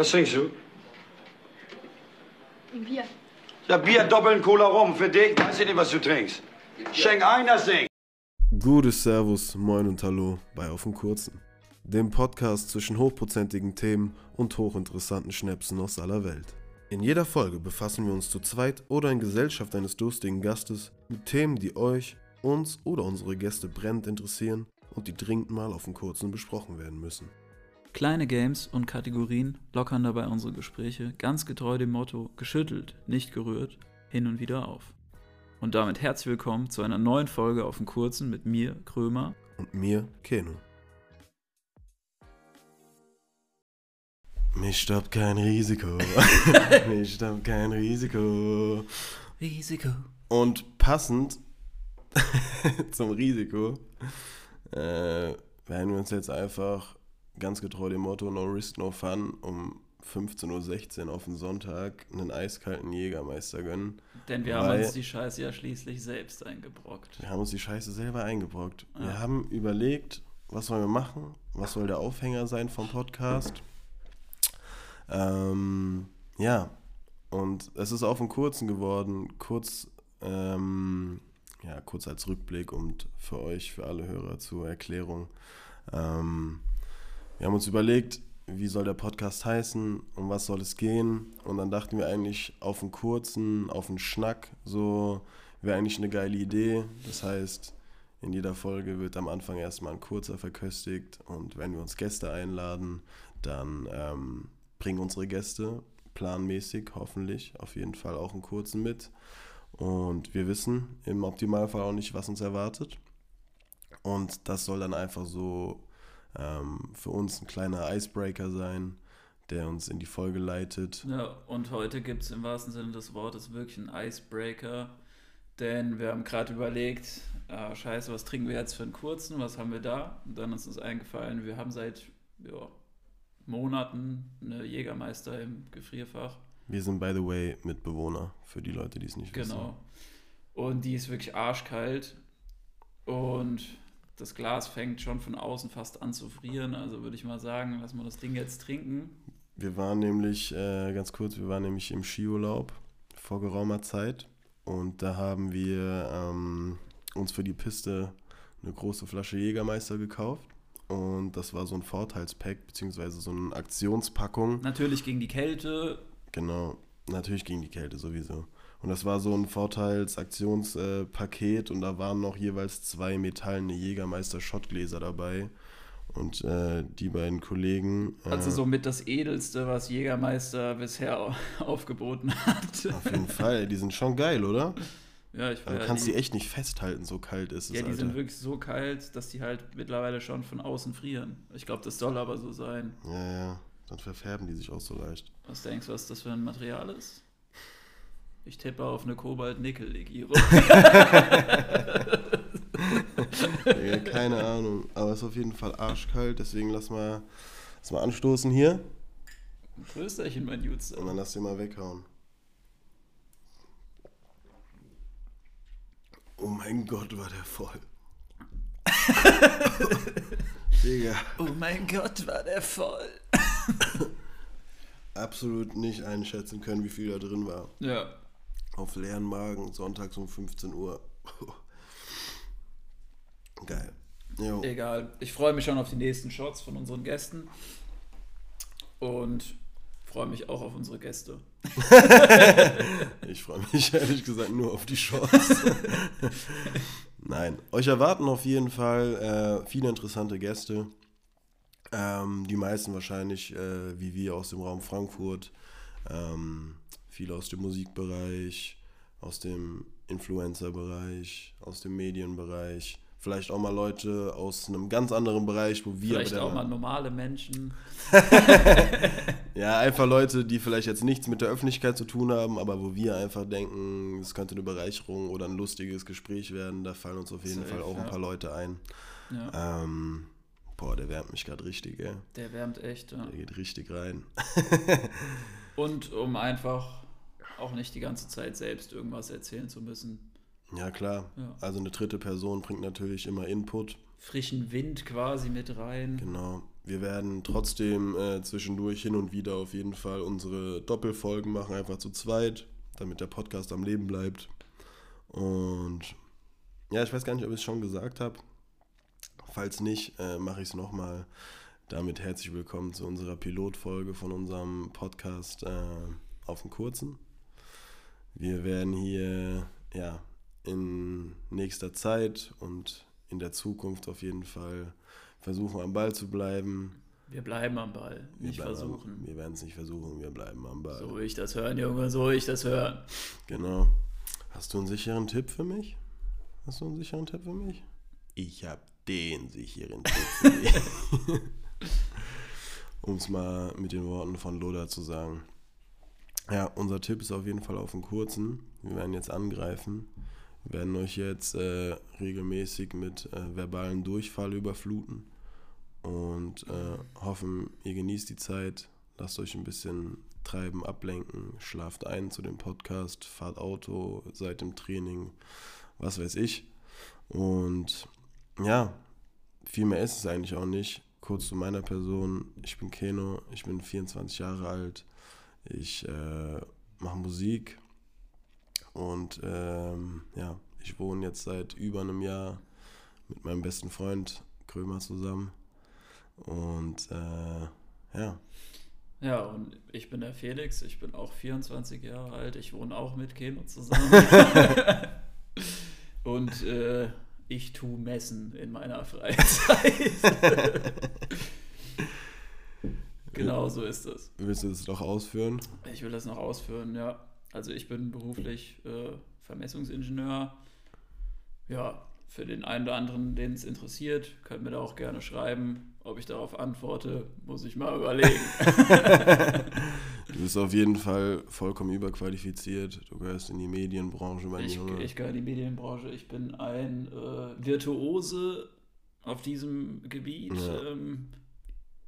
Was trinkst du? Ein Bier. Ja, Bier, doppeln Cola rum. Für dich weiß ich nicht, was du trinkst. Schenk ein, das Ding. Gutes Servus, Moin und Hallo bei Auf dem Kurzen. Dem Podcast zwischen hochprozentigen Themen und hochinteressanten Schnäpsen aus aller Welt. In jeder Folge befassen wir uns zu zweit oder in Gesellschaft eines durstigen Gastes mit Themen, die euch, uns oder unsere Gäste brennend interessieren und die dringend mal auf dem Kurzen besprochen werden müssen. Kleine Games und Kategorien lockern dabei unsere Gespräche ganz getreu dem Motto geschüttelt, nicht gerührt, hin und wieder auf. Und damit herzlich willkommen zu einer neuen Folge auf dem Kurzen mit mir, Krömer. Und mir, Keno. Mich stoppt kein Risiko. Mich stoppt kein Risiko. Risiko. Und passend zum Risiko äh, werden wir uns jetzt einfach ganz getreu dem Motto No Risk, No Fun um 15.16 Uhr auf den Sonntag einen eiskalten Jägermeister gönnen. Denn wir haben uns die Scheiße ja schließlich selbst eingebrockt. Wir haben uns die Scheiße selber eingebrockt. Ja. Wir haben überlegt, was wollen wir machen? Was soll der Aufhänger sein vom Podcast? Ähm, ja, und es ist auf den kurzen geworden, kurz, ähm, ja, kurz als Rückblick und für euch, für alle Hörer zur Erklärung. Ähm, wir haben uns überlegt, wie soll der Podcast heißen, um was soll es gehen? Und dann dachten wir eigentlich auf einen kurzen, auf einen Schnack, so wäre eigentlich eine geile Idee. Das heißt, in jeder Folge wird am Anfang erstmal ein kurzer verköstigt und wenn wir uns Gäste einladen, dann ähm, bringen unsere Gäste planmäßig hoffentlich auf jeden Fall auch einen kurzen mit. Und wir wissen im Optimalfall auch nicht, was uns erwartet. Und das soll dann einfach so ähm, für uns ein kleiner Icebreaker sein, der uns in die Folge leitet. Ja, und heute gibt es im wahrsten Sinne des Wortes wirklich einen Icebreaker. Denn wir haben gerade überlegt, ah, scheiße, was trinken wir jetzt für einen kurzen, was haben wir da? Und dann ist uns eingefallen, wir haben seit ja, Monaten eine Jägermeister im Gefrierfach. Wir sind, by the way, Mitbewohner, für die Leute, die es nicht wissen. Genau. Und die ist wirklich arschkalt. Und das Glas fängt schon von außen fast an zu frieren. Also würde ich mal sagen, lass mal das Ding jetzt trinken. Wir waren nämlich, äh, ganz kurz, wir waren nämlich im Skiurlaub vor geraumer Zeit und da haben wir ähm, uns für die Piste eine große Flasche Jägermeister gekauft und das war so ein Vorteilspack, beziehungsweise so eine Aktionspackung. Natürlich gegen die Kälte. Genau, natürlich gegen die Kälte sowieso. Und das war so ein Vorteilsaktionspaket und da waren noch jeweils zwei metallene Jägermeister-Schottgläser dabei. Und äh, die beiden Kollegen. Äh, Also somit das Edelste, was Jägermeister bisher au- aufgeboten hat. Auf jeden Fall, die sind schon geil, oder? Ja, ich Du ja, kannst die, die echt nicht festhalten, so kalt ist es, Ja, die Alter. sind wirklich so kalt, dass die halt mittlerweile schon von außen frieren. Ich glaube, das soll aber so sein. ja, ja, dann verfärben die sich auch so leicht. Was denkst du, was das für ein Material ist? Ich tippe auf eine Kobalt-Nickel-Legierung. ja, keine Ahnung, aber es ist auf jeden Fall arschkalt, deswegen lass mal, lass mal anstoßen hier Größerchen, mein Jutze. und dann lass den mal weghauen. Oh mein Gott, war der voll. Digga, Oh mein Gott, war der voll. absolut nicht einschätzen können, wie viel da drin war. Ja, Auf leeren Magen, sonntags um 15 Uhr. Geil. Jo. egal. Ich freue mich schon auf die nächsten Shots von unseren Gästen. Und freue mich auch auf unsere Gäste. Ich freue mich ehrlich gesagt nur auf die Shorts. Nein, euch erwarten auf jeden Fall äh, viele interessante Gäste. Ähm, die meisten wahrscheinlich äh, wie wir aus dem Raum Frankfurt. Ähm, viele aus dem Musikbereich, aus dem Influencer-Bereich, aus dem Medienbereich. Vielleicht auch mal Leute aus einem ganz anderen Bereich, wo wir Vielleicht auch mal normale Menschen. Ja, einfach Leute, die vielleicht jetzt nichts mit der Öffentlichkeit zu tun haben, aber wo wir einfach denken, es könnte eine Bereicherung oder ein lustiges Gespräch werden. Da fallen uns auf jeden Safe, Fall auch ein ja. paar Leute ein. Ja, Ähm, boah, der wärmt mich gerade richtig, ey. der wärmt echt. Ja. Der geht richtig rein. Und um einfach auch nicht die ganze Zeit selbst irgendwas erzählen zu müssen. Ja, klar. Ja. Also eine dritte Person bringt natürlich immer Input. Frischen Wind quasi mit rein. Genau. wir werden trotzdem äh, zwischendurch hin und wieder auf jeden Fall unsere Doppelfolgen machen, einfach zu zweit, damit der Podcast am Leben bleibt. Und ja, ich weiß gar nicht, ob ich es schon gesagt habe. Falls nicht, äh, mache ich es nochmal. Damit herzlich willkommen zu unserer Pilotfolge von unserem Podcast äh, auf dem Kurzen. Wir werden hier ja, in nächster Zeit und in der Zukunft auf jeden Fall versuchen, am Ball zu bleiben. Wir bleiben am Ball, Wir nicht versuchen. Am, wir werden es nicht versuchen, wir bleiben am Ball. So ich das hören, Junge, so ich das hören. Genau. Hast du einen sicheren Tipp für mich? Hast du einen sicheren Tipp für mich? Ich habe den sicheren Tipp für dich. um es mal mit den Worten von Loda zu sagen. Ja, unser Tipp ist auf jeden Fall auf den kurzen. Wir werden jetzt angreifen. Wir werden euch jetzt äh, regelmäßig mit äh, verbalen Durchfall überfluten und äh, hoffen, ihr genießt die Zeit, lasst euch ein bisschen treiben, ablenken, schlaft ein zu dem Podcast, fahrt Auto, seid im Training, was weiß ich. Und ja, viel mehr ist es eigentlich auch nicht. Kurz zu meiner Person, ich bin Keno, ich bin 24 Jahre alt, ich äh, mache Musik und ähm, ja, ich wohne jetzt seit über einem Jahr mit meinem besten Freund Krömer zusammen. Und äh, ja. Ja, und ich bin der Felix, ich bin auch 24 Jahre alt, ich wohne auch mit Keno zusammen. und äh, ich tue Messen in meiner Freizeit. genau so ist das. Willst du das noch ausführen? Ich will das noch ausführen, ja. Also ich bin beruflich äh, Vermessungsingenieur. Ja, für den einen oder anderen, den es interessiert, könnt mir da auch gerne schreiben. Ob ich darauf antworte, muss ich mal überlegen. du bist auf jeden Fall vollkommen überqualifiziert. Du gehörst in die Medienbranche, mein ich, Junge. Ich gehöre in die Medienbranche. Ich bin ein äh, Virtuose auf diesem Gebiet. Ja. Ähm,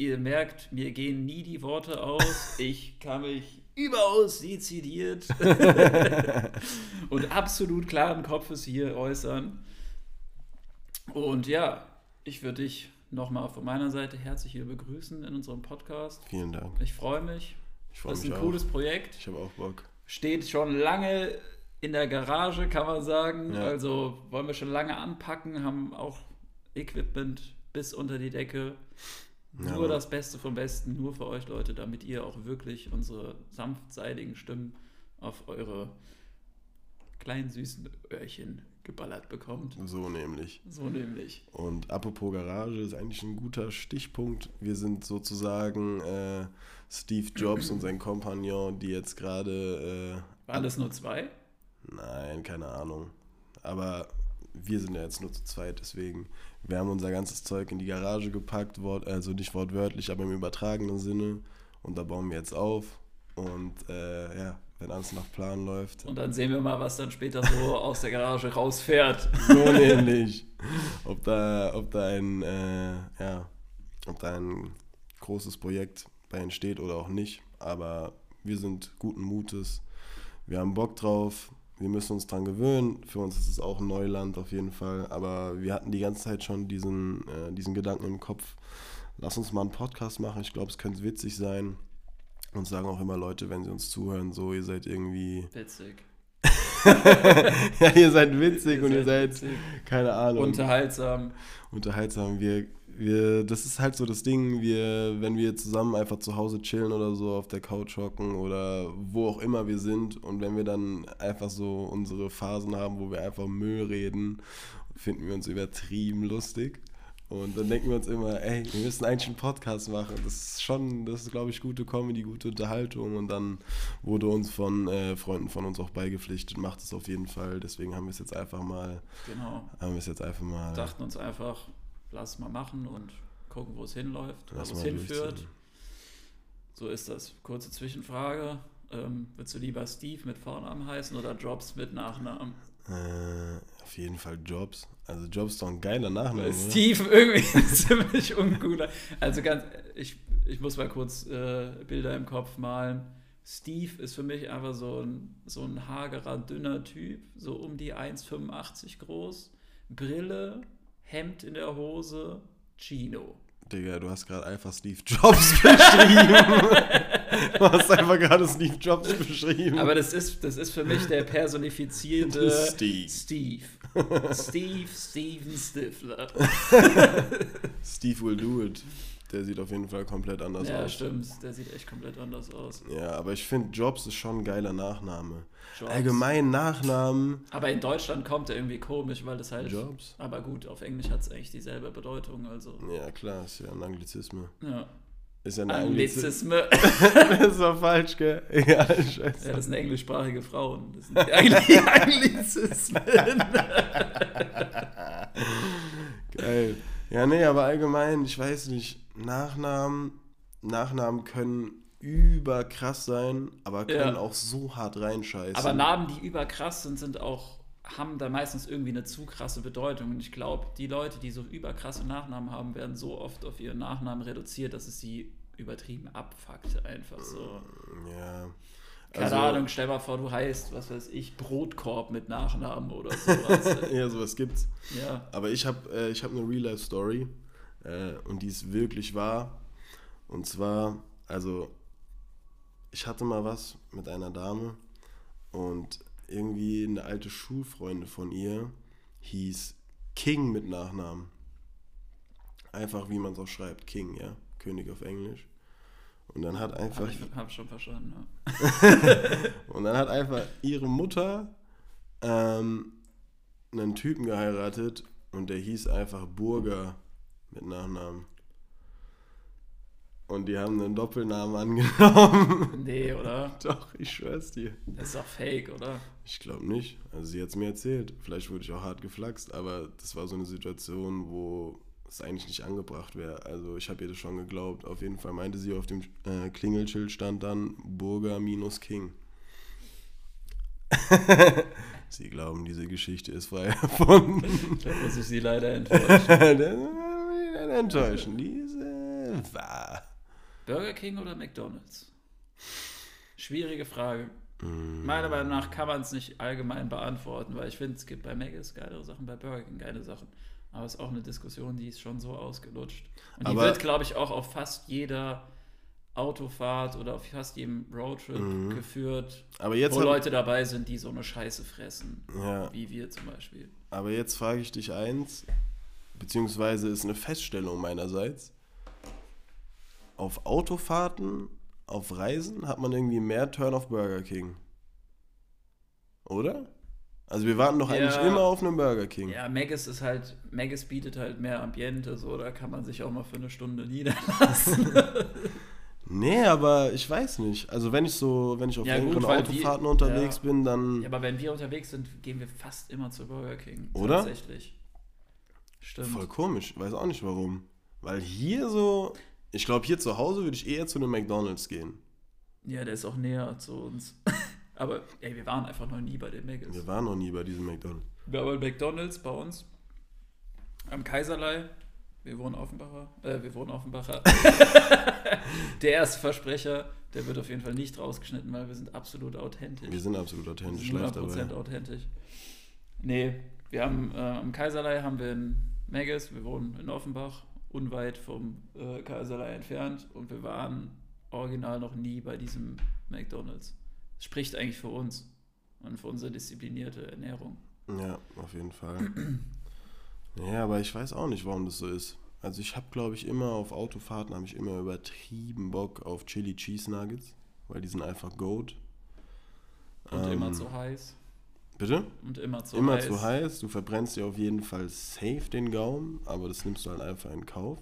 ihr merkt, mir gehen nie die Worte aus. Ich kann mich überaus dezidiert und absolut klaren Kopfes hier äußern. Und ja, ich würde dich nochmal von meiner Seite herzlich hier begrüßen in unserem Podcast. Vielen Dank. Ich freue mich. Ich freue Das ist mich ein auch. cooles Projekt. Ich habe auch Bock. Steht schon lange in der Garage, kann man sagen. Ja. Also wollen wir schon lange anpacken, haben auch Equipment bis unter die Decke. Nur das Beste vom Besten, nur für euch Leute, damit ihr auch wirklich unsere sanftseidigen Stimmen auf eure kleinen süßen Öhrchen geballert bekommt. So nämlich. So nämlich. Und apropos Garage ist eigentlich ein guter Stichpunkt. Wir sind sozusagen äh, Steve Jobs und sein Kompagnon, die jetzt gerade. Äh, Waren das nur zwei? Nein, keine Ahnung. Aber wir sind ja jetzt nur zu zweit, deswegen. Wir haben unser ganzes Zeug in die Garage gepackt, wort, also nicht wortwörtlich, aber im übertragenen Sinne. Und da bauen wir jetzt auf. Und äh, ja, wenn alles nach Plan läuft. Und dann sehen wir mal, was dann später so aus der Garage rausfährt. So nämlich. Ob da, ob da ein, äh, ja, ob da ein großes Projekt bei entsteht oder auch nicht. Aber wir sind guten Mutes. Wir haben Bock drauf. Wir müssen uns dran gewöhnen. Für uns ist es auch Neuland auf jeden Fall. Aber wir hatten die ganze Zeit schon diesen, äh, diesen Gedanken im Kopf. Lass uns mal einen Podcast machen. Ich glaube, es könnte witzig sein. Und sagen auch immer Leute, wenn sie uns zuhören, so, ihr seid irgendwie. Witzig. ja, ihr seid witzig und ihr seid, witzig. keine Ahnung. unterhaltsam. unterhaltsam. Wir, wir, das ist halt so das Ding, wir, wenn wir zusammen einfach zu Hause chillen oder so auf der Couch hocken oder wo auch immer wir sind und wenn wir dann einfach so unsere Phasen haben, wo wir einfach Müll reden, finden wir uns übertrieben lustig. Und dann denken wir uns immer, ey, wir müssen eigentlich einen Podcast machen. Das ist schon, das ist, glaube ich, gute Comedy, gute Unterhaltung. Und dann wurde uns von äh, Freunden von uns auch beigepflichtet, macht es auf jeden Fall. Deswegen haben wir es jetzt einfach mal, Genau. haben wir es jetzt einfach mal. dachten uns einfach, lass es mal machen und gucken, wo es hinläuft, wo es hinführt. So ist das. Kurze Zwischenfrage. Ähm, willst du lieber Steve mit Vornamen heißen oder Jobs mit Nachnamen? Äh, auf jeden Fall Jobs. Also Jobs ist doch ein geiler Nachname. Weil oder? Steve irgendwie ziemlich uncooler. Also ganz, ich, ich muss mal kurz äh, Bilder im Kopf malen. Steve ist für mich einfach so ein, so ein hagerer, dünner Typ, so um die 1,85 groß. Brille, Hemd in der Hose, Chino. Digga, du hast gerade einfach Steve Jobs beschrieben. du hast einfach gerade Steve Jobs beschrieben. Aber das ist, das ist für mich der personifizierte Steve. Steve. Steve Steven Stifler. Steve will do it. Der sieht auf jeden Fall komplett anders Ja, aus. stimmt. Der sieht echt komplett anders aus. Ja, aber ich finde, Jobs ist schon ein geiler Nachname. Jobs. Allgemein Nachnamen. Aber in Deutschland kommt er irgendwie komisch, weil das halt. Jobs? Aber gut, auf Englisch hat es eigentlich dieselbe Bedeutung. Also. Ja, klar, ist ja ein Anglizismus. Ja. Ist ja ein. Anglizisme. das war falsch, gell? Ja, scheiße. Ja, das sind englischsprachige Frauen. Das sind Anglizismen. Geil. Ja, nee, aber allgemein, ich weiß nicht, Nachnamen, Nachnamen können überkrass sein, aber können Ja. auch so hart reinscheißen. Aber Namen, die überkrass sind, sind auch, haben da meistens irgendwie eine zu krasse Bedeutung. Und ich glaube, die Leute, die so überkrasse Nachnamen haben, werden so oft auf ihren Nachnamen reduziert, dass es sie übertrieben abfuckt. Einfach so. Ja. Keine Also- Ahnung, stell mal vor, du heißt, was weiß ich, Brotkorb mit Nachnamen oder sowas. Ja, sowas gibt's. ja. Aber ich habe äh, ich hab eine Real-Life-Story äh, und die ist wirklich wahr. Und zwar, also, ich hatte mal was mit einer Dame und irgendwie eine alte Schulfreundin von ihr hieß King mit Nachnamen. Einfach wie man es auch schreibt, King, ja, König auf Englisch. Und dann hat einfach Aber ich habe schon verstanden. Ja. und dann hat einfach ihre Mutter ähm, einen Typen geheiratet und der hieß einfach Burger mit Nachnamen. Und die haben einen Doppelnamen angenommen. Nee, oder? Doch, ich schwör's dir. Das ist doch fake, oder? Ich glaube nicht. Also sie hat's mir erzählt. Vielleicht wurde ich auch hart geflaxt, aber das war so eine Situation, wo es eigentlich nicht angebracht wäre. Also ich habe ihr das schon geglaubt. Auf jeden Fall meinte sie, auf dem äh, Klingelschild stand dann Burger minus King. sie glauben, diese Geschichte ist frei erfunden. Da muss ich sie leider enttäuschen. Ist enttäuschen. Diese war. Burger King oder McDonalds? Schwierige Frage. Mm. Meiner Meinung nach kann man es nicht allgemein beantworten, weil ich finde, es gibt bei Mc's geile Sachen, bei Burger King geile Sachen. Aber es ist auch eine Diskussion, die ist schon so ausgelutscht. Und die Aber- wird, glaube ich, auch auf fast jeder Autofahrt oder auf fast jedem Roadtrip geführt, Aber Mhm. jetzt, wo Leute dabei sind, die so eine Scheiße fressen. ja, Wie wir zum Beispiel. aber jetzt frage ich dich eins, beziehungsweise ist eine Feststellung meinerseits. Auf Autofahrten, auf Reisen hat man irgendwie mehr Turn auf Burger King. Oder? Also wir warten doch eigentlich Ja. immer auf einen Burger King. Ja, Maggis ist halt, Maggis bietet halt mehr Ambiente, so, da kann man sich auch mal für eine Stunde niederlassen. Nee, aber ich weiß nicht. Also wenn ich so, wenn ich auf Ja, längeren Autofahrten wir- unterwegs ja. bin, dann. Ja, aber wenn wir unterwegs sind, gehen wir fast immer zu Burger King. Oder? Tatsächlich. Stimmt. Voll komisch, weiß auch nicht warum. Weil hier so, ich glaube hier zu Hause würde ich eher zu einem McDonalds gehen. Ja, der ist auch näher zu uns. aber ey, wir waren einfach noch nie bei den Maggis. Wir waren noch nie bei diesem McDonalds. Wir haben McDonalds bei uns am Kaiserlei. Wir wohnen Offenbacher. Äh, wir wohnen Offenbacher. der erste Versprecher, der wird auf jeden Fall nicht rausgeschnitten, weil wir sind absolut authentisch. Wir sind absolut authentisch sind live 100% dabei. authentisch. Nee, wir haben äh, am Kaiserlei haben wir ein Maggis, wir wohnen in Offenbach, unweit vom äh, Kaiserlei entfernt und wir waren original noch nie bei diesem McDonalds. Das spricht eigentlich für uns und für unsere disziplinierte Ernährung. Ja, auf jeden Fall. ja, aber ich weiß auch nicht, warum das so ist. Also ich habe, glaube ich, immer auf Autofahrten habe ich immer übertrieben Bock auf Chili Cheese Nuggets, weil die sind einfach Goat. Und Ähm, immer zu heiß. Bitte? Und immer zu immer heiß. zu heiß. Du verbrennst dir auf jeden Fall safe den Gaumen, aber das nimmst du halt einfach in Kauf.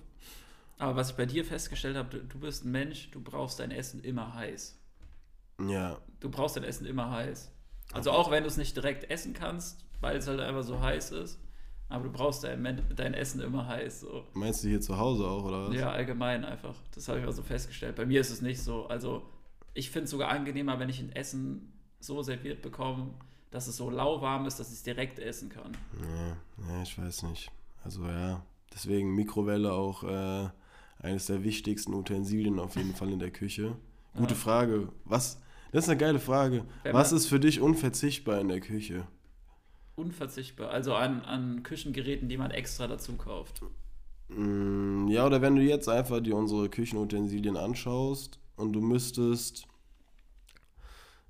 Aber was ich bei dir festgestellt habe, du, bist ein Mensch, du brauchst dein Essen immer heiß. Ja, Du brauchst dein Essen immer heiß. Also auch wenn du es nicht direkt essen kannst, weil es halt einfach so heiß ist, aber du brauchst dein, dein Essen immer heiß. So. meinst du hier zu Hause auch, oder was? Ja, allgemein einfach. Das habe ich mal so festgestellt. Bei mir ist es nicht so. Also ich finde es sogar angenehmer, wenn ich ein Essen so serviert bekomme, dass es so lauwarm ist, dass ich es direkt essen kann. Ja, ja, ich weiß nicht. Also ja, deswegen Mikrowelle auch äh, eines der wichtigsten Utensilien auf jeden Fall in der Küche. Gute Ja. Frage. Was? Das ist eine geile Frage. Wenn Was ist für dich unverzichtbar in der Küche? Unverzichtbar. Also an, an Küchengeräten, die man extra dazu kauft. Mm, Ja, oder wenn du jetzt einfach dir unsere Küchenutensilien anschaust und du müsstest.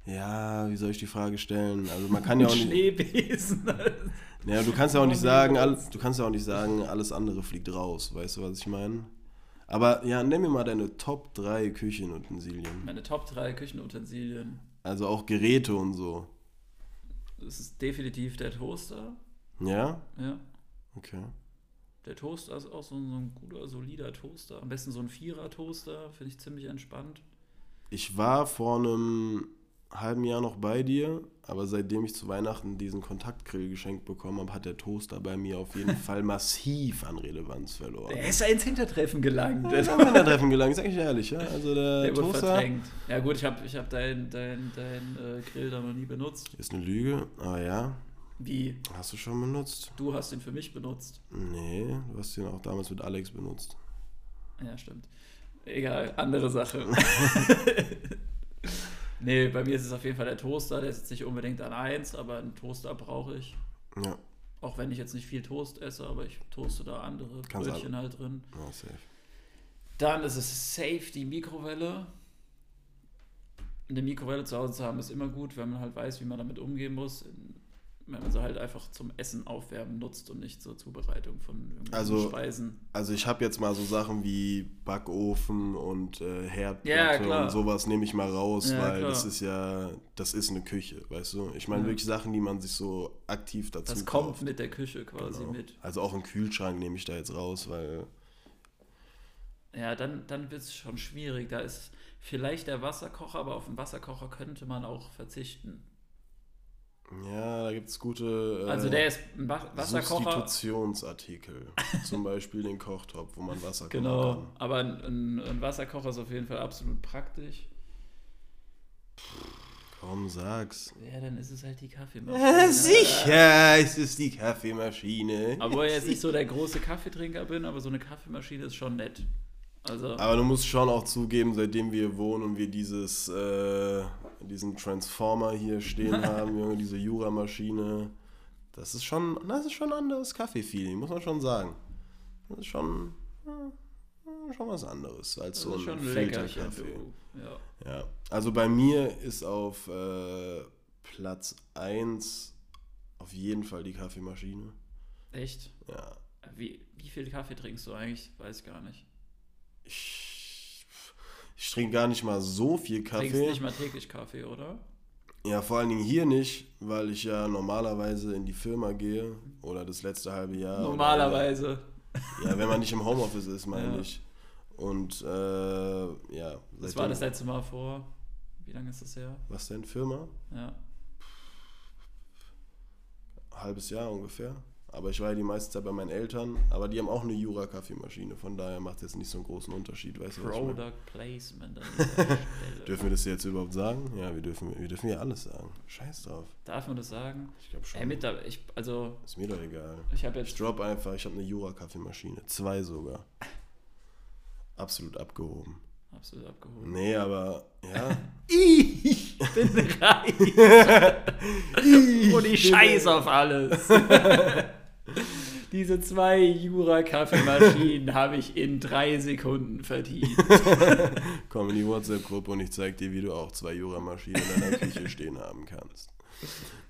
Ja, wie soll ich die Frage stellen? Also man kann ja auch nicht. Schneebesen. Ja, du kannst ja auch nicht sagen, nicht all, benutzt? du kannst ja auch nicht sagen, alles andere fliegt raus, weißt du, was ich meine? Aber ja, nenn mir mal deine Top 3 Küchenutensilien. Meine Top 3 Küchenutensilien. Also auch Geräte und so. Das ist definitiv der Toaster. Ja? Ja. Okay. Der Toaster ist auch so ein, so ein guter, solider Toaster. Am besten so ein Vierer-Toaster, finde ich ziemlich entspannt. Ich war vor einem halben Jahr noch bei dir, aber seitdem ich zu Weihnachten diesen Kontaktgrill geschenkt bekommen habe, hat der Toaster bei mir auf jeden Fall massiv an Relevanz verloren. Der ist ja ins Hintertreffen gelangt. Der ist am Treffen gelangt, sag ich ehrlich, ja. Also der, Der wurde Toaster verdrängt. Ja gut, ich habe ich hab deinen dein, dein, äh, Grill da noch nie benutzt. ist eine Lüge, aber ja, Wie? hast du schon benutzt? Du hast ihn für mich benutzt. Nee, du hast den auch damals mit Alex benutzt. Ja, stimmt. Egal, andere Sache. nee, bei mir ist es auf jeden Fall der Toaster. Der ist jetzt nicht unbedingt an 1, aber einen Toaster brauche ich. Ja, Auch wenn ich jetzt nicht viel Toast esse, aber ich toaste da andere Kannst Brötchen halt drin. ja safe. Dann ist es safe die Mikrowelle. Eine Mikrowelle zu Hause zu haben ist immer gut, wenn man halt weiß, wie man damit umgehen muss. Wenn man sie halt einfach zum Essen aufwärmen nutzt und nicht zur Zubereitung von Also, Speisen. Also ich habe jetzt mal so Sachen wie Backofen und äh, Herdplatte Ja, und sowas nehme ich mal raus, Ja, weil klar. das ist ja, das ist eine Küche, weißt du? Ich meine Ja. wirklich Sachen, die man sich so aktiv dazu Das kommt kauft. mit der Küche quasi Genau. mit. Also auch einen Kühlschrank nehme ich da jetzt raus, weil Ja, dann, dann wird es schon schwierig. Da ist vielleicht der Wasserkocher, aber auf den Wasserkocher könnte man auch verzichten. Ja, da gibt es gute äh, Also der ist ein Wa- Wasserkocher. Substitutionsartikel. Zum Beispiel den Kochtopf, wo man Wasser kochen Genau, kann. aber ein, ein, Wasserkocher ist auf jeden Fall absolut praktisch. Komm, sag's. Ja, dann ist es halt die Kaffeemaschine. Sicher ist es die Kaffeemaschine. Obwohl ich jetzt nicht so der große Kaffeetrinker bin, aber so eine Kaffeemaschine ist schon nett. Also, Aber du musst schon auch zugeben, seitdem wir wohnen und wir dieses, äh, diesen Transformer hier stehen haben, Junge, diese Jura-Maschine, das ist schon, das ist schon ein anderes Kaffee-Feeling, muss man schon sagen. Das ist schon, schon was anderes als das so ist ein Filterkaffee. Ja. Ja, also bei mir ist auf äh, Platz 1 auf jeden Fall die Kaffeemaschine. Echt? Ja, Wie, wie viel Kaffee trinkst du eigentlich? Weiß ich gar nicht. ich, ich trinke gar nicht mal so viel Kaffee. Trinkst nicht mal täglich Kaffee, oder? Ja, vor allen Dingen hier nicht, weil ich ja normalerweise in die Firma gehe oder das letzte halbe Jahr. Normalerweise. Oder, ja, wenn man nicht im Homeoffice ist, meine Ja. ich. Und äh, ja. Das seitdem- war das letzte Mal vor. Wie lange ist das her? Was denn, Firma? Ja. halbes Jahr ungefähr. Aber ich war ja die meiste Zeit bei meinen Eltern. Aber die haben auch eine Jura-Kaffeemaschine. Von daher macht es jetzt nicht so einen großen Unterschied. Weißt du, was ich meine? Product Placement an dieser Stelle. Dürfen wir das jetzt überhaupt sagen? Ja, wir dürfen, wir dürfen ja alles sagen. Scheiß drauf. Darf man das sagen? Ich glaube schon. Ey, mit ich, also, ist mir doch egal. ich habe Ich jetzt drop einfach, ich habe eine Jura-Kaffeemaschine. Zwei sogar. Absolut abgehoben. Absolut abgeholt. Nee, aber ja. Ich bin reich. Und ich scheiß auf alles. Diese zwei Jura-Kaffeemaschinen habe ich in drei Sekunden verdient. Komm in die WhatsApp-Gruppe und ich zeig dir, wie du auch zwei Jura-Maschinen in deiner Küche stehen haben kannst.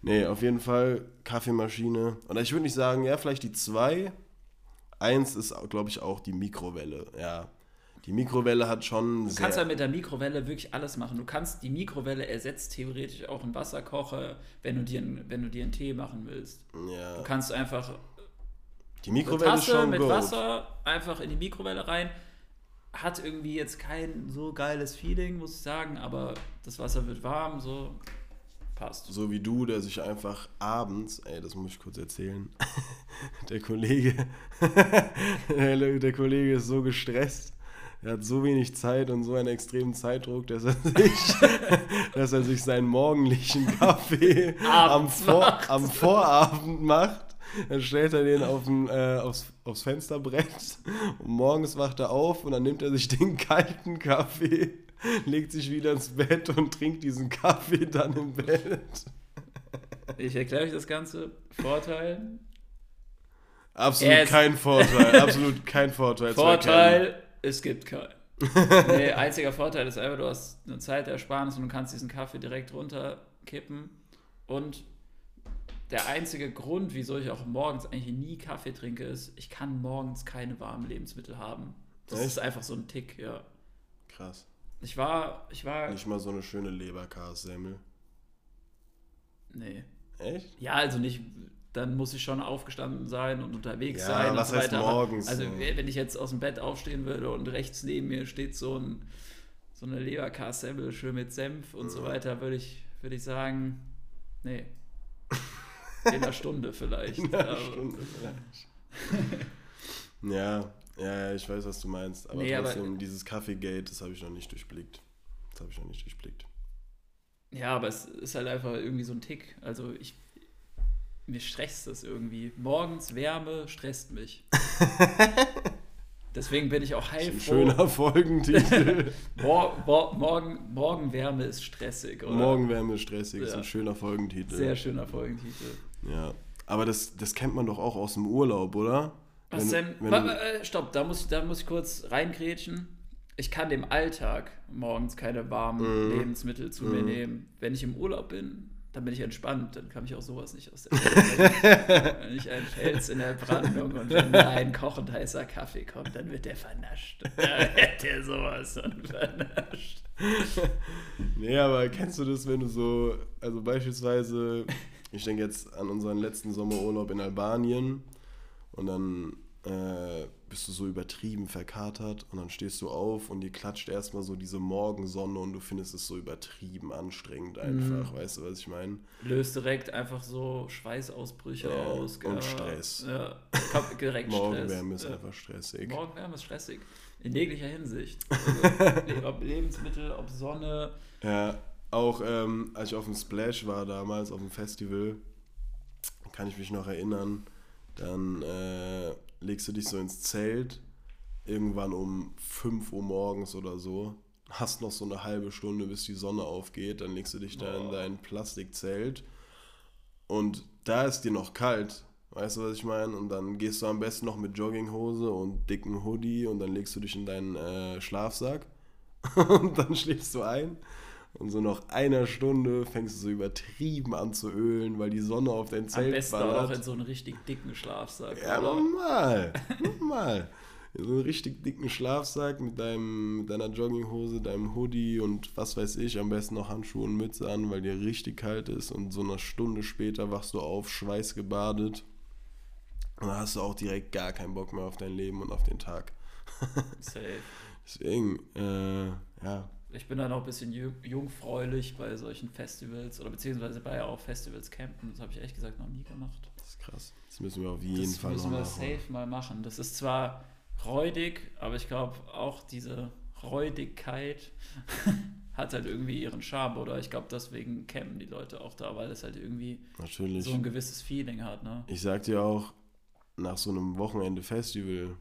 Nee, auf jeden Fall Kaffeemaschine. Und ich würde nicht sagen, ja, vielleicht die zwei. Eins ist, glaube ich, auch die Mikrowelle. Ja. Die Mikrowelle hat schon Du kannst ja mit der Mikrowelle wirklich alles machen. Du kannst, die Mikrowelle ersetzt theoretisch auch einen Wasserkocher, wenn du dir, einen- wenn du dir einen Tee machen willst. ja. Du kannst einfach Die eine Mikrowelle ist Tasse schon mit Gold. Wasser einfach in die Mikrowelle rein. Hat irgendwie jetzt kein so geiles Feeling, muss ich sagen, aber das Wasser wird warm, so passt. So wie du, der sich einfach abends, ey, das muss ich kurz erzählen, der Kollege, der Kollege ist so gestresst, er hat so wenig Zeit und so einen extremen Zeitdruck, dass er sich, dass er sich seinen morgendlichen Kaffee am, Vor, am Vorabend macht. Dann stellt er den auf ein, äh, aufs, aufs Fensterbrett und morgens wacht er auf und dann nimmt er sich den kalten Kaffee, legt sich wieder ins Bett und trinkt diesen Kaffee dann im Bett. Ich erkläre euch das Ganze. Vorteil, Absolut kein Vorteil. Absolut kein Vorteil. Vorteil, es gibt keinen. nee, einziger Vorteil ist einfach, du hast eine Zeitersparnis und du kannst diesen Kaffee direkt runterkippen. Und der einzige Grund, wieso ich auch morgens eigentlich nie Kaffee trinke, ist, ich kann morgens keine warmen Lebensmittel haben. Das Echt? ist einfach so ein Tick, ja. Krass. Ich war, ich war, Nicht mal so eine schöne Leberkassemmel. nee. Echt? Ja, also nicht, dann muss ich schon aufgestanden sein und unterwegs Ja, sein was und so heißt weiter. Aber- morgens, Also so? wenn ich jetzt aus dem Bett aufstehen würde und rechts neben mir steht so ein so eine Leberkassemmel schön mit Senf und so weiter, würde ich, würde ich sagen, nee. In einer Stunde vielleicht. In einer Aber- Stunde vielleicht. ja, ja, ich weiß, was du meinst. Aber Nee, aber- trotzdem, dieses Kaffeegate, das habe ich noch nicht durchblickt. Das habe ich noch nicht durchblickt. Ja, aber es ist halt einfach irgendwie so ein Tick. Also ich mir stresst das irgendwie. Morgens Wärme stresst mich. Deswegen bin ich auch heilfroh. schöner Folgentitel. Mor Mor morgen, Morgenwärme ist stressig, oder? Morgenwärme ist stressig, ist Ja. ein schöner Folgentitel. Sehr schöner Folgentitel. Ja. Aber das, das kennt man doch auch aus dem Urlaub, oder? Was Wenn- denn? wenn äh, stopp, da muss, da muss ich kurz reingrätschen. Ich kann dem Alltag morgens keine warmen Mhm. Lebensmittel zu mir nehmen. Wenn ich im Urlaub bin, dann bin ich entspannt. Dann kann ich auch sowas nicht aus der. Wenn ich ein Fels in der Brandung und wenn da ein kochend heißer Kaffee kommt, dann wird der vernascht. Da wird der sowas von vernascht. Nee, aber kennst du das, wenn du so, also beispielsweise, ich denke jetzt an unseren letzten Sommerurlaub in Albanien und dann äh, bist du so übertrieben verkatert und dann stehst du auf und dir klatscht erstmal so diese Morgensonne und du findest es so übertrieben anstrengend einfach, weißt du, was ich meine? Löst direkt einfach so Schweißausbrüche Ja, aus. und gell? Stress. Ja, direkt Morgenwärme ist Stress. Ja. einfach stressig. Morgenwärme ist stressig. In jeglicher Hinsicht. Also, ob Lebensmittel, ob Sonne. Ja, auch ähm, als ich auf dem Splash war damals, auf dem Festival, kann ich mich noch erinnern, dann äh, legst du dich so ins Zelt, irgendwann um 5 Uhr morgens oder so, hast noch so eine halbe Stunde, bis die Sonne aufgeht, dann legst du dich da in dein Plastikzelt und da ist dir noch kalt. Weißt du, was ich meine? Und dann gehst du am besten noch mit Jogginghose und dicken Hoodie und dann legst du dich in deinen äh, Schlafsack und dann schläfst du ein. Und so nach einer Stunde fängst du so übertrieben an zu ölen, weil die Sonne auf dein Am Zelt besten auch ballert. in so einen richtig dicken Schlafsack. Ja, oder? normal. normal. In so einen richtig dicken Schlafsack mit, deinem, mit deiner Jogginghose, deinem Hoodie und was weiß ich, am besten noch Handschuhe und Mütze an, weil dir richtig kalt ist und so eine Stunde später wachst du auf, schweißgebadet und dann hast du auch direkt gar keinen Bock mehr auf dein Leben und auf den Tag. Safe. Deswegen, äh, ja, Ich bin dann auch ein bisschen jung, jungfräulich bei solchen Festivals oder beziehungsweise bei auch Festivals campen. Das habe ich ehrlich gesagt noch nie gemacht. das ist krass. Das müssen wir auf jeden das Fall noch müssen wir machen. safe mal machen. Das ist zwar räudig, aber ich glaube auch diese Räudigkeit hat halt irgendwie ihren Charme oder ich glaube deswegen campen die Leute auch da, weil es halt irgendwie Natürlich. so ein gewisses Feeling hat, ne? Ich sag dir auch, nach so einem Wochenende Festival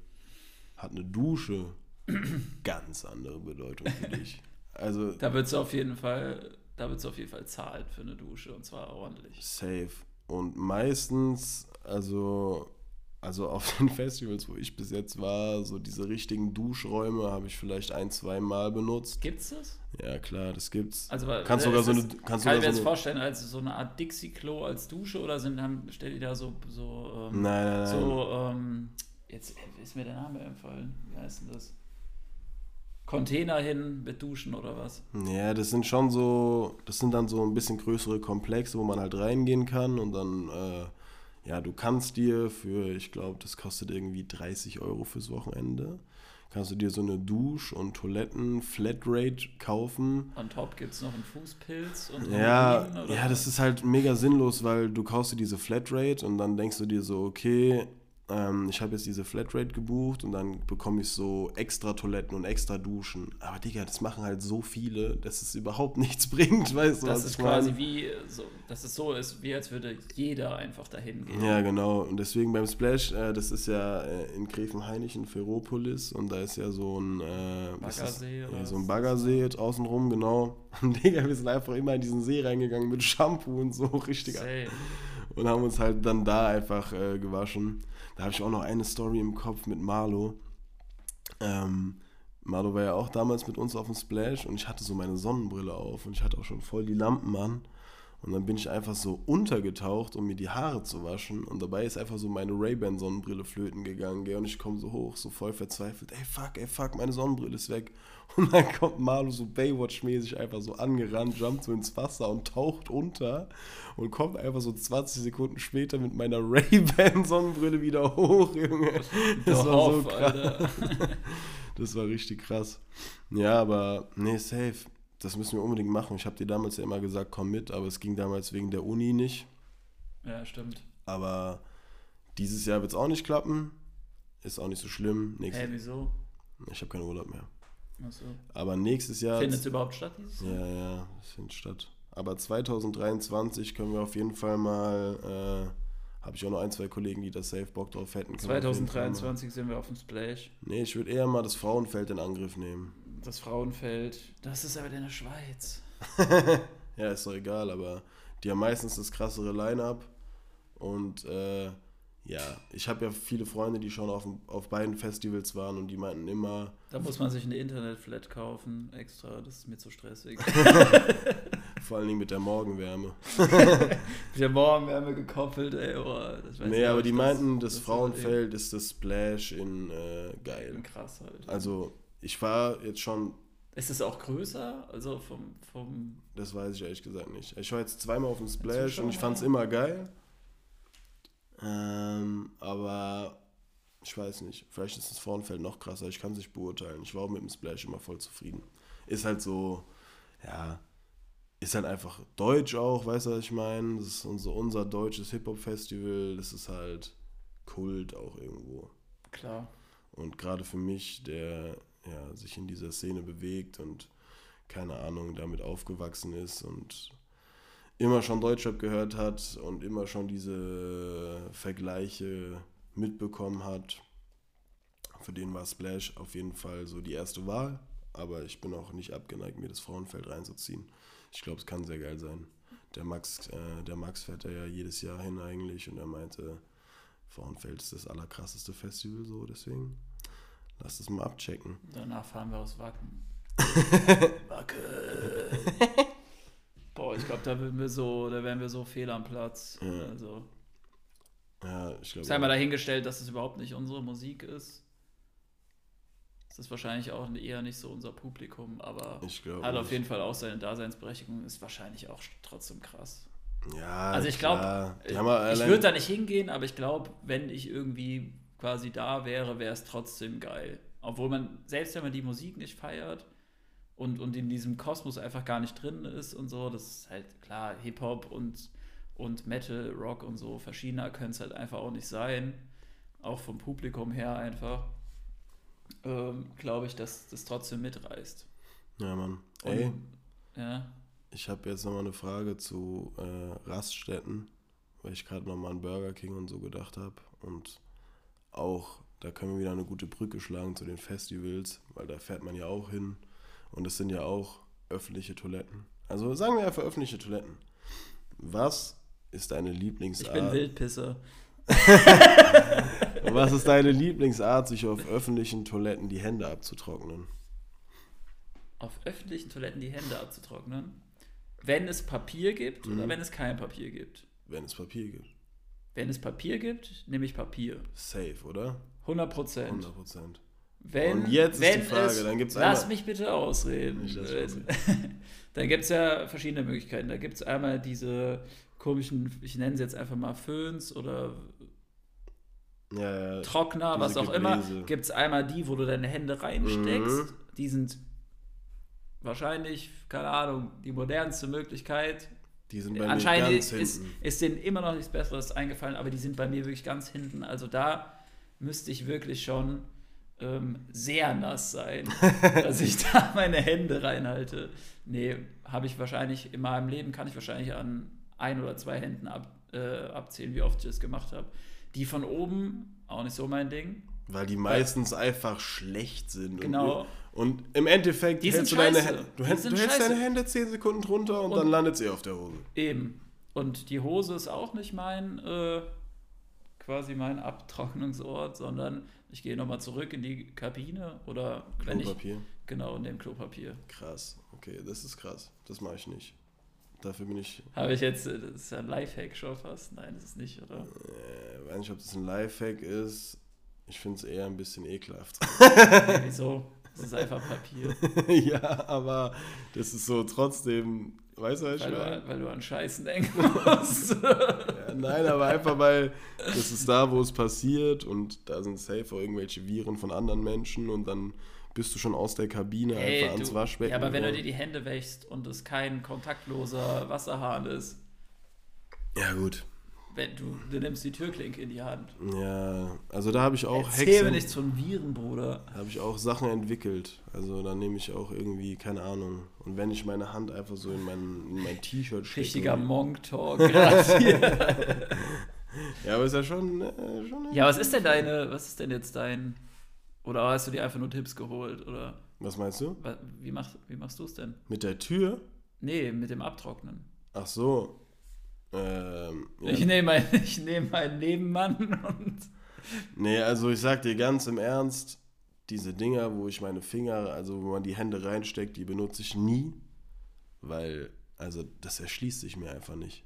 hat eine Dusche ganz andere Bedeutung für dich. Also Da wird es auf jeden Fall, da wird auf jeden Fall zahlen für eine Dusche und zwar ordentlich. safe. Und meistens, also, also auf den Festivals, wo ich bis jetzt war, so diese richtigen Duschräume habe ich vielleicht ein, zwei Mal benutzt. Gibt's das? Ja, klar, das gibt's. Also Kannst äh, sogar so das- eine- kannst kann ich mir so jetzt vorstellen als so eine Art Dixie-Klo als Dusche oder sind haben, stellt ihr da so so ähm, Nein, nein, nein. so ähm, jetzt ist mir der Name empfallen. Wie heißt denn das? Container hin mit Duschen oder was? Ja, das sind schon so, das sind dann so ein bisschen größere Komplexe, wo man halt reingehen kann und dann, äh, ja, du kannst dir für, ich glaube, das kostet irgendwie 30 Euro fürs Wochenende, kannst du dir so eine Dusch- und Toiletten-Flatrate kaufen. On top gibt es noch einen Fußpilz und Ja, oder ja, das ist halt mega sinnlos, weil du kaufst dir diese Flatrate und dann denkst du dir so, okay, ähm, ich habe jetzt diese Flatrate gebucht und dann bekomme ich so extra Toiletten und extra Duschen. Aber Digga, das machen halt so viele, dass es überhaupt nichts bringt, weißt du, das ist ich meine? quasi wie so, dass es so ist, wie als würde jeder einfach dahin gehen. Ja, genau. Und deswegen beim Splash, äh, das ist ja äh, in Gräfenhainich in Ferropolis und da ist ja so ein, äh, ist, Baggersee oder ja, so ein ist Baggersee jetzt außenrum, genau. Und Digga, wir sind einfach immer in diesen See reingegangen mit Shampoo und so, richtig. Safe. Und haben uns halt dann da einfach äh, gewaschen. Da habe ich auch noch eine Story im Kopf mit Marlo. Ähm, Marlo war ja auch damals mit uns auf dem Splash und ich hatte so meine Sonnenbrille auf und ich hatte auch schon voll die Lampen an. Und dann bin ich einfach so untergetaucht, um mir die Haare zu waschen. Und dabei ist einfach so meine Ray-Ban Sonnenbrille flöten gegangen. Gell? Und ich komme so hoch, so voll verzweifelt. Ey, fuck, ey, fuck, meine Sonnenbrille ist weg. Und dann kommt Marlo so Baywatch-mäßig einfach so angerannt, jumpt so ins Wasser und taucht unter. Und kommt einfach so 20 Sekunden später mit meiner Ray-Ban Sonnenbrille wieder hoch, Junge. Das war so krass. Das war richtig krass. Ja, aber nee, safe. Das müssen wir unbedingt machen. Ich habe dir damals ja immer gesagt, komm mit, aber es ging damals wegen der Uni nicht. Ja, stimmt. Aber dieses Jahr wird es auch nicht klappen. Ist auch nicht so schlimm. Nächstes, Hä, wieso? Ich habe keinen Urlaub mehr. Achso. Aber nächstes Jahr. Findet es überhaupt statt dieses Jahr? ja, ja, es findet statt. Aber 2023 können wir auf jeden Fall mal. Äh, habe ich auch noch ein, zwei Kollegen, die das safe Bock drauf hätten. Können wir auf jeden Fall mal- 2023 sind wir auf dem Splash. Nee, ich würde eher mal das Frauenfeld in Angriff nehmen. Das Frauenfeld. Das ist aber in der Schweiz. Ja, ist doch egal, aber die haben meistens das krassere Line-Up. Und äh, ja, ich habe ja viele Freunde, die schon auf, auf beiden Festivals waren und die meinten immer, Da muss man sich eine Internetflat kaufen, extra. Das ist mir zu stressig. vor allen Dingen mit der Morgenwärme. Wir morgen werden wir gekoppelt, ey. Oh, das weiß Nee, aber die meinten, das, das Frauenfeld ist das Splash in äh, geil. Krass halt. Also, ich war jetzt schon, ist es auch größer? Also vom, vom das weiß ich ehrlich gesagt nicht. Ich war jetzt zweimal auf dem Splash und ich fand es immer geil. Ähm, aber ich weiß nicht. Vielleicht ist das Frauenfeld noch krasser. Ich kann es nicht beurteilen. Ich war auch mit dem Splash immer voll zufrieden. Ist halt so, ja, ist halt einfach deutsch auch, weißt du, was ich meine? Das ist unser, unser deutsches Hip-Hop-Festival. Das ist halt Kult auch irgendwo. klar. Und gerade für mich, der ja, sich in dieser Szene bewegt und keine Ahnung, damit aufgewachsen ist und immer schon Deutschrap gehört hat und immer schon diese Vergleiche mitbekommen hat, für den war Splash auf jeden Fall so die erste Wahl. Aber ich bin auch nicht abgeneigt, mir das Frauenfeld reinzuziehen. Ich glaube, es kann sehr geil sein. Der Max, äh, der Max fährt da ja jedes Jahr hin eigentlich und er meinte, Frauenfeld ist das allerkrasseste Festival so, deswegen lass das mal abchecken. Danach fahren wir aus Wacken. Wacken. Boah, ich glaube, da würden wir so, da wären wir so fehl am Platz. Ja. Also, Ja, ich glaube. sei mal dahingestellt, dass es überhaupt nicht unsere Musik ist. Das ist wahrscheinlich auch eher nicht so unser Publikum, aber Ich hat auf jeden Fall auch seine Daseinsberechtigung, ist wahrscheinlich auch trotzdem krass. Ja, Also ich glaube, ich allein- würde da nicht hingehen, aber ich glaube, wenn ich irgendwie quasi da wäre, wäre es trotzdem geil. Obwohl man, selbst wenn man die Musik nicht feiert und, und in diesem Kosmos einfach gar nicht drin ist und so, das ist halt klar, Hip-Hop und, und Metal, Rock und so, verschiedener können es halt einfach auch nicht sein. Auch vom Publikum her einfach. Ähm, glaube ich, dass das trotzdem mitreißt. Ja, Mann. Und, Ey, Ja. ich habe jetzt nochmal eine Frage zu äh, Raststätten, weil ich gerade nochmal an Burger King und so gedacht habe. Und auch, da können wir wieder eine gute Brücke schlagen zu den Festivals, weil da fährt man ja auch hin. Und es sind ja auch öffentliche Toiletten. Also sagen wir einfach öffentliche Toiletten. Was ist deine Ich Lieblingsart? bin Wildpisser. Was ist deine Lieblingsart, sich auf öffentlichen Toiletten die Hände abzutrocknen? auf öffentlichen Toiletten die Hände abzutrocknen, wenn es Papier gibt oder Mhm. wenn es kein Papier gibt. Wenn es Papier gibt. Wenn es Papier gibt, nehme ich Papier. Safe, oder? 100 Prozent. 100 Prozent. Wenn, Und jetzt ist wenn die Frage, es, dann gibt's Lass einmal- mich bitte. Ich ausreden. Dann gibt es ja verschiedene Möglichkeiten. Da gibt es einmal diese komischen, ich nenne sie jetzt einfach mal Föhns oder Ja. Trockner, was auch immer. Gebläse. Gibt es einmal die, wo du deine Hände reinsteckst. Mhm. Die sind wahrscheinlich, keine Ahnung, die modernste Möglichkeit. Die sind bei mir Anscheinend ganz ist, hinten. ist denen immer noch nichts Besseres eingefallen, aber die sind bei mir wirklich ganz hinten. Also da müsste ich wirklich schon ähm, sehr nass sein, dass ich da meine Hände reinhalte. Nee, habe ich wahrscheinlich in meinem Leben, kann ich wahrscheinlich an ein oder zwei Händen ab, äh, abzählen, wie oft ich das gemacht habe. Die von oben, auch nicht so mein Ding. Weil die meistens einfach schlecht sind. Genau. Und, und im Endeffekt Die hältst du deine. Hände, du, sind du hältst scheiße. deine Hände 10 Sekunden drunter und, Und- dann landet sie auf der Hose. Eben. Und die Hose ist auch nicht mein, äh, quasi mein Abtrocknungsort, sondern ich gehe nochmal zurück in die Kabine oder wenn ich, Klopapier. genau, in dem Klopapier. Krass. Okay, das ist krass. Das mache ich nicht. Dafür bin ich. Habe ich jetzt, äh, das ist ja ein Lifehack schon fast. Nein, das ist nicht, oder? Äh, weiß nicht, ob das ein Lifehack ist. Ich finde es eher ein bisschen ekelhaft. Nee, wieso? Das ist einfach Papier. ja, aber das ist so trotzdem. Weißt du, was ich Weil meine? du, weil du an Scheißen denken musst. Ja, nein, aber einfach weil das ist da, wo es passiert und da sind safe auch irgendwelche Viren von anderen Menschen und dann bist du schon aus der Kabine Ey, einfach ans du, Waschbecken. ja, aber wenn du dir die Hände wäschst und es kein kontaktloser Wasserhahn ist, Ja, gut. wenn du, du nimmst die Türklinke in die Hand. Ja, also da habe ich auch Erzähl mir Hexen, nichts von Viren, Bruder. habe ich auch Sachen entwickelt. Also da nehme ich auch irgendwie, keine Ahnung. Und wenn ich meine Hand einfach so in mein, in mein T-Shirt stecke. Richtiger Monk-Talk. Ja, aber ist ja schon. Äh, schon Ja, was ist denn deine, was ist denn jetzt dein, oder hast du dir einfach nur Tipps geholt, oder Was meinst du? wie, mach, wie machst du es denn? Mit der Tür? Nee, mit dem Abtrocknen. Ach so. Ähm, ja. Ich nehme ein, ich nehm einen Nebenmann und Nee, also ich sag dir ganz im Ernst, diese Dinger, wo ich meine Finger, also wo man die Hände reinsteckt, die benutze ich nie, weil, also das erschließt sich mir einfach nicht.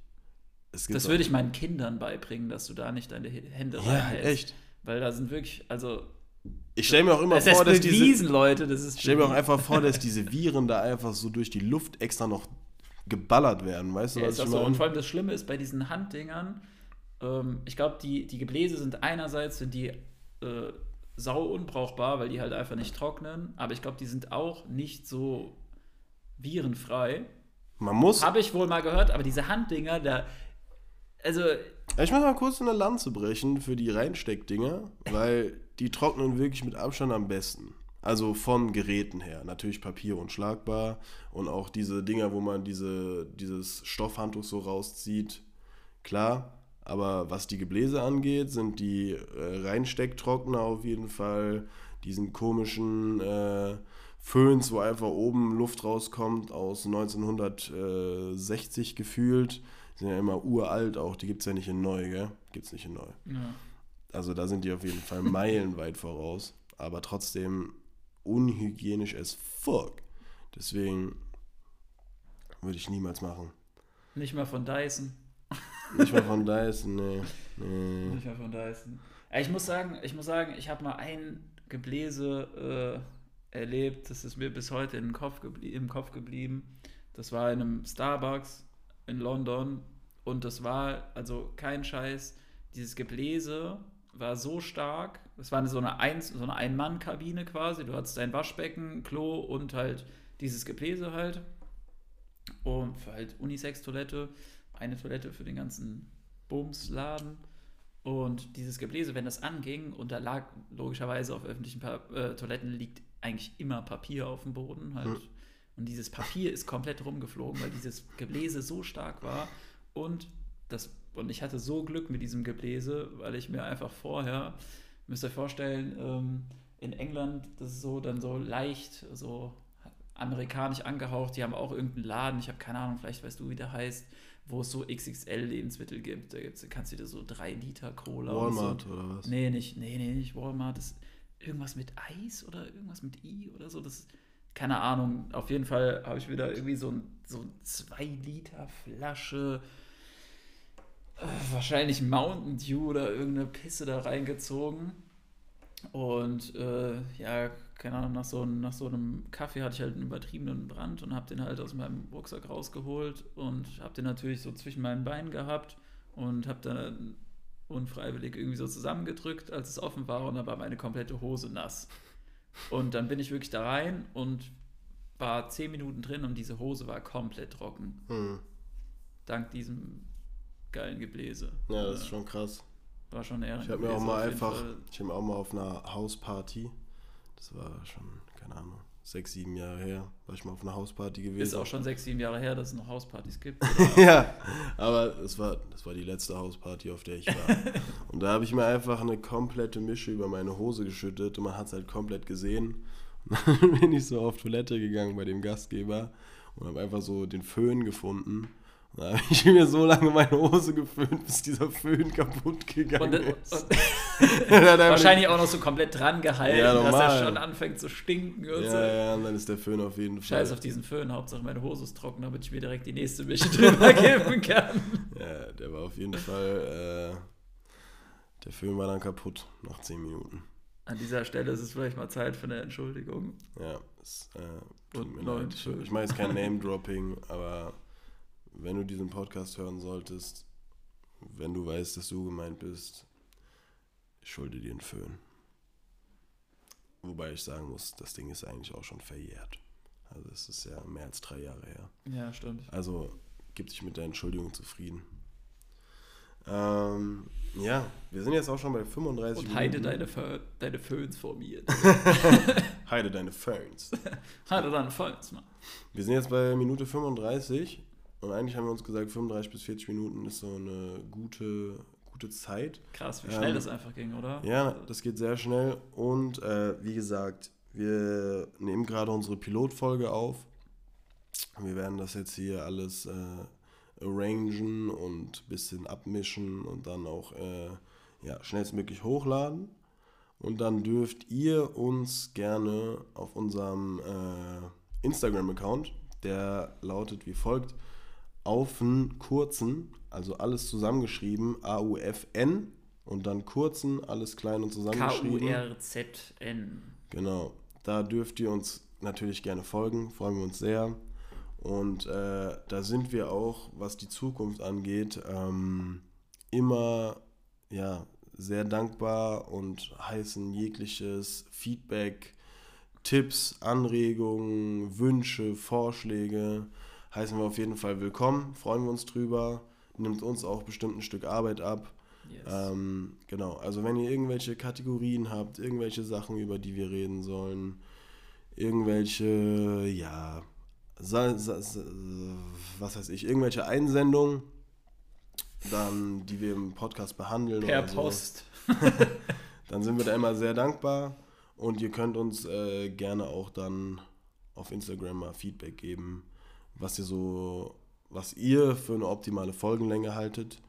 Das würde ich meinen Kindern beibringen, dass du da nicht deine Hände Ja, reinhältst. echt. Weil da sind wirklich, also, Ich stelle mir auch immer das vor, dass diese, bewiesen, Leute, das ist stell mir auch einfach vor, dass diese Viren da einfach so durch die Luft extra noch geballert werden, weißt du, Ja, was ich auch so. Und meine? vor allem das Schlimme ist bei diesen Handdingern, ähm, ich glaube, die, die Gebläse sind einerseits sind die äh, sau unbrauchbar, weil die halt einfach nicht trocknen, aber ich glaube, die sind auch nicht so virenfrei. Man muss, Habe ich wohl mal gehört, aber diese Handdinger, da, also, ich muss mal kurz eine Lanze brechen für die Reinsteckdinger, weil die trocknen wirklich mit Abstand am besten. Also von Geräten her. Natürlich Papier unschlagbar und auch diese Dinger, wo man diese, dieses Stoffhandtuch so rauszieht. Klar, aber was die Gebläse angeht, sind die äh, Reinstecktrockner auf jeden Fall. Diesen komischen äh, Föhns, wo einfach oben Luft rauskommt, aus 1960 gefühlt. Sind ja immer uralt auch, die gibt es ja nicht in neu, gell? Es nicht in neu. ja. Also da sind die auf jeden Fall meilenweit voraus, aber trotzdem unhygienisch as fuck. Deswegen würde ich niemals machen. nicht mal von Dyson. Nicht mal von Dyson, nee. nee. Nicht mal von Dyson. Ich muss sagen, ich muss sagen, ich habe mal ein Gebläse äh, erlebt, das ist mir bis heute den Kopf im Kopf geblieben. Das war in einem Starbucks in London und das war, also kein Scheiß, dieses Gebläse war so stark, es war so eine, Eins, so eine Ein-Mann-Kabine quasi, du hattest dein Waschbecken, Klo und halt dieses Gebläse halt und für halt Unisex-Toilette, eine Toilette für den ganzen Bumsladen. Und dieses Gebläse, wenn das anging, und da lag logischerweise auf öffentlichen pa äh, Toiletten liegt eigentlich immer Papier auf dem Boden halt. Hm. Und dieses Papier ist komplett rumgeflogen, weil dieses Gebläse so stark war. Und, das, und ich hatte so Glück mit diesem Gebläse, weil ich mir einfach vorher, müsst ihr euch vorstellen, ähm, in England, das ist so dann so leicht, so amerikanisch angehaucht, die haben auch irgendeinen Laden, ich habe keine Ahnung, vielleicht weißt du, wie der heißt, wo es so XXL-Lebensmittel gibt. Da gibt's, kannst du dir so 3 Liter Cola Walmart so. oder was? Nee, nicht, nee, nee, nicht Walmart. Das irgendwas mit Eis oder irgendwas mit I oder so. Das ist, keine Ahnung. Auf jeden Fall habe ich wieder irgendwie so ein so 2 Liter Flasche wahrscheinlich Mountain Dew oder irgendeine Pisse da reingezogen. Und äh, ja, keine Ahnung, nach so, nach so einem Kaffee hatte ich halt einen übertriebenen Brand und habe den halt aus meinem Rucksack rausgeholt und habe den natürlich so zwischen meinen Beinen gehabt und habe dann unfreiwillig irgendwie so zusammengedrückt, als es offen war und dann war meine komplette Hose nass. Und dann bin ich wirklich da rein und war zehn Minuten drin und diese Hose war komplett trocken. Hm. Dank diesem geilen Gebläse. Ja, das Äh, ist schon krass. war schon eher Ich habe mir auch mal einfach, ich habe mir auch mal auf einer Hausparty, das war schon, keine Ahnung, sechs, sieben Jahre her, war ich mal auf einer Hausparty gewesen. Ist auch schon sechs, sieben Jahre her, dass es noch Hauspartys gibt. ja, aber es war, das war die letzte Hausparty, auf der ich war. und da habe ich mir einfach eine komplette Mische über meine Hose geschüttet und man hat es halt komplett gesehen. Und dann bin ich so auf Toilette gegangen bei dem Gastgeber und habe einfach so den Föhn gefunden Da habe ich mir so lange meine Hose geföhnt, bis dieser Föhn kaputt gegangen Und, ist. und wahrscheinlich auch noch so komplett dran gehalten, Ja, dass er schon anfängt zu stinken und Ja, so. ja, und dann ist der Föhn auf jeden Fall. Scheiß auf diesen Föhn, Hauptsache meine Hose ist trocken, damit ich mir direkt die nächste Mische drüber geben kann. Ja, der war auf jeden Fall. Äh, der Föhn war dann kaputt nach 10 Minuten. An dieser Stelle ist es vielleicht mal Zeit für eine Entschuldigung. Ja, es äh, tut Und mir leid. Ich meine jetzt kein Name-Dropping, aber wenn du diesen Podcast hören solltest, wenn du weißt, dass du gemeint bist, ich schulde dir einen Föhn. Wobei ich sagen muss, das Ding ist eigentlich auch schon verjährt. Also es ist ja mehr als drei Jahre her. Ja, stimmt. Also gib dich mit der Entschuldigung zufrieden. Ähm, ja, wir sind jetzt auch schon bei 35 Und heide Minuten. deine, Fö deine Föhns vor mir. Heide deine Phones. heide deine Föhns, Mann. Wir sind jetzt bei Minute 35 und eigentlich haben wir uns gesagt, 35 bis 40 Minuten ist so eine gute, gute Zeit. Krass, wie Ähm, schnell das einfach ging, oder? Ja, das geht sehr schnell und äh, wie gesagt, wir nehmen gerade unsere Pilotfolge auf. Wir werden das jetzt hier alles äh, arrangen und ein bisschen abmischen und dann auch äh, ja, schnellstmöglich hochladen. Und dann dürft ihr uns gerne auf unserem äh, Instagram-Account, der lautet wie folgt, auf einen kurzen, also alles zusammengeschrieben, A-U-F-N und dann kurzen, alles klein und zusammengeschrieben. K-U-R-Z-N. Genau, da dürft ihr uns natürlich gerne folgen, freuen wir uns sehr. Und äh, da sind wir auch, was die Zukunft angeht, ähm, immer ja, sehr dankbar und heißen jegliches Feedback, Tipps, Anregungen, Wünsche, Vorschläge. Heißen wir auf jeden Fall willkommen, freuen wir uns drüber, nimmt uns auch bestimmt ein Stück Arbeit ab. Yes. Ähm, genau, also wenn ihr irgendwelche Kategorien habt, irgendwelche Sachen, über die wir reden sollen, irgendwelche, ja, was weiß ich, irgendwelche Einsendungen, dann, die wir im Podcast behandeln per oder so, Post. dann sind wir da immer sehr dankbar und ihr könnt uns äh, gerne auch dann auf Instagram mal Feedback geben, was ihr so, was ihr für eine optimale Folgenlänge haltet.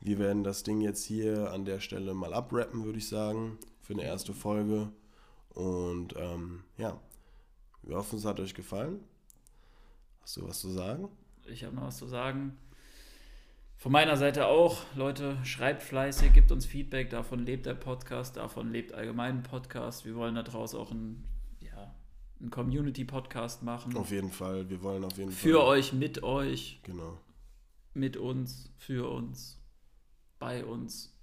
Wir werden das Ding jetzt hier an der Stelle mal abrappen, würde ich sagen, für eine erste Folge. Und ähm, ja, wir hoffen, es hat euch gefallen. Hast du was zu sagen? Ich habe noch was zu sagen. Von meiner Seite auch, Leute, schreibt fleißig, gibt uns Feedback, davon lebt der Podcast, davon lebt allgemein ein Podcast. Wir wollen daraus auch ja, einen Community-Podcast machen. Auf jeden Fall. Wir wollen auf jeden Fall. Für euch, mit euch, Genau. mit uns, für uns, bei uns.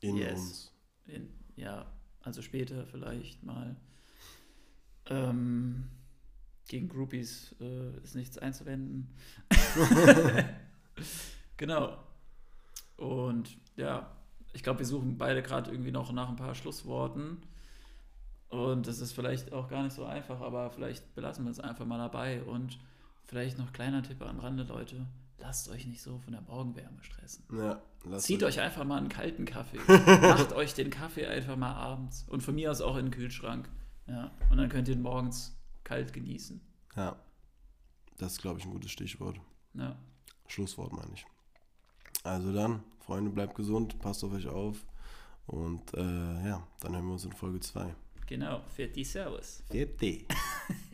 In Yes. uns. In, ja, also später vielleicht mal. Ähm, gegen Groupies äh, ist nichts einzuwenden. genau. Und ja, ich glaube, wir suchen beide gerade irgendwie noch nach ein paar Schlussworten. Und das ist vielleicht auch gar nicht so einfach, aber vielleicht belassen wir es einfach mal dabei. Und vielleicht noch kleiner Tipp am Rande, Leute. Lasst euch nicht so von der Morgenwärme stressen. Ja, lasst Zieht euch einfach mal einen kalten Kaffee. Macht euch den Kaffee einfach mal abends. Und von mir aus auch in den Kühlschrank. Ja. Und dann könnt ihr ihn morgens kalt genießen. Ja. Das ist, glaube ich, ein gutes Stichwort. Ja. Schlusswort meine ich. Also dann, Freunde, bleibt gesund, passt auf euch auf. Und äh, ja, dann hören wir uns in Folge 2. Genau. Fertig, Servus. Fertig.